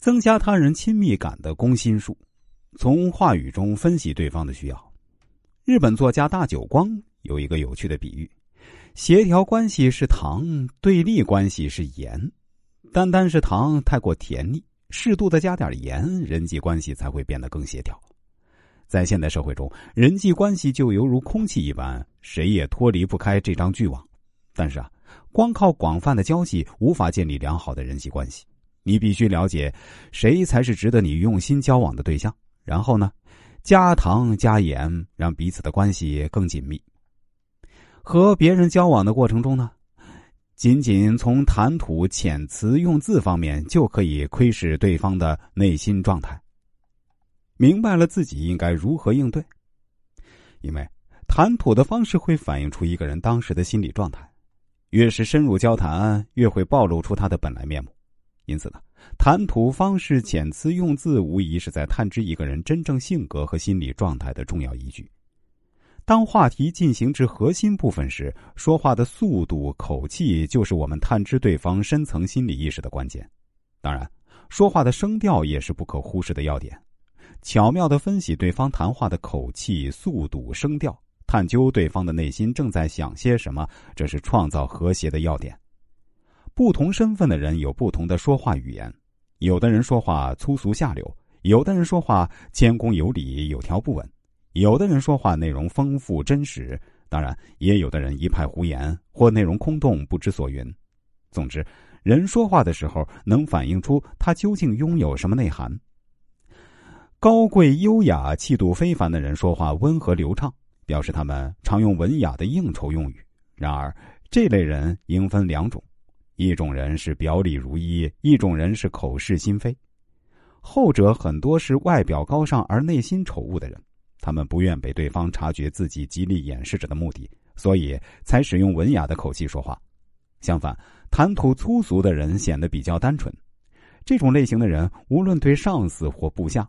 增加他人亲密感的攻心术，从话语中分析对方的需要。日本作家大久光有一个有趣的比喻：协调关系是糖，对立关系是盐。单单是糖太过甜腻，适度的加点盐，人际关系才会变得更协调。在现代社会中，人际关系就犹如空气一般，谁也脱离不开这张巨网。但是啊，光靠广泛的交际无法建立良好的人际关系。你必须了解谁才是值得你用心交往的对象，然后呢，加糖加盐，让彼此的关系更紧密。和别人交往的过程中呢，仅仅从谈吐、遣词用字方面就可以窥视对方的内心状态。明白了自己应该如何应对，因为谈吐的方式会反映出一个人当时的心理状态，越是深入交谈，越会暴露出他的本来面目。因此呢，谈吐方式、遣词用字，无疑是在探知一个人真正性格和心理状态的重要依据。当话题进行至核心部分时，说话的速度、口气，就是我们探知对方深层心理意识的关键。当然，说话的声调也是不可忽视的要点。巧妙的分析对方谈话的口气、速度、声调，探究对方的内心正在想些什么，这是创造和谐的要点。不同身份的人有不同的说话语言，有的人说话粗俗下流，有的人说话谦恭有礼、有条不紊，有的人说话内容丰富真实，当然也有的人一派胡言或内容空洞、不知所云。总之，人说话的时候能反映出他究竟拥有什么内涵。高贵优雅、气度非凡的人说话温和流畅，表示他们常用文雅的应酬用语。然而，这类人应分两种：一种人是表里如一，一种人是口是心非。后者很多是外表高尚而内心丑恶的人，他们不愿被对方察觉自己极力掩饰着的目的，所以才使用文雅的口气说话。相反，谈吐粗俗的人显得比较单纯。这种类型的人，无论对上司或部下。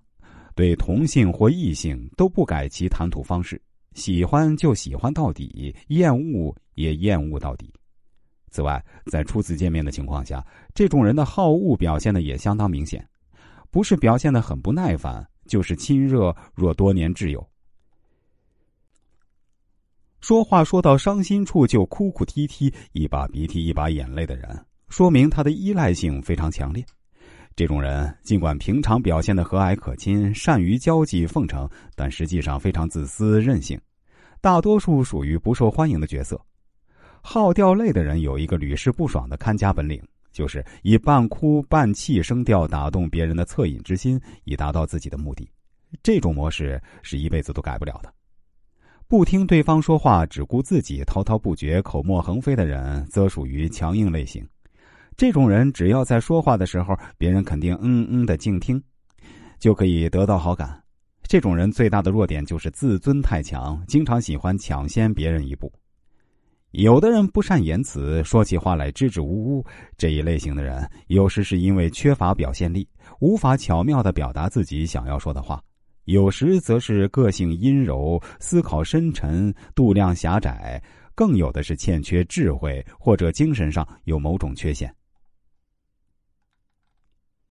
对同性或异性都不改其谈吐方式，喜欢就喜欢到底，厌恶也厌恶到底。此外，在初次见面的情况下，这种人的好恶表现的也相当明显，不是表现的很不耐烦，就是亲热若多年挚友。说话说到伤心处就哭哭啼啼，一把鼻涕一把眼泪的人，说明他的依赖性非常强烈。这种人尽管平常表现的和蔼可亲、善于交际奉承，但实际上非常自私任性，大多数属于不受欢迎的角色。好掉泪的人有一个屡试不爽的看家本领，就是以半哭半气声调打动别人的恻隐之心，以达到自己的目的。这种模式是一辈子都改不了的。不听对方说话，只顾自己滔滔不绝、口沫横飞的人，则属于强硬类型。这种人只要在说话的时候，别人肯定嗯嗯的静听，就可以得到好感。这种人最大的弱点就是自尊太强，经常喜欢抢先别人一步。有的人不善言辞，说起话来支支吾吾。这一类型的人，有时是因为缺乏表现力，无法巧妙的表达自己想要说的话；有时则是个性阴柔，思考深沉，度量狭窄；更有的是欠缺智慧，或者精神上有某种缺陷。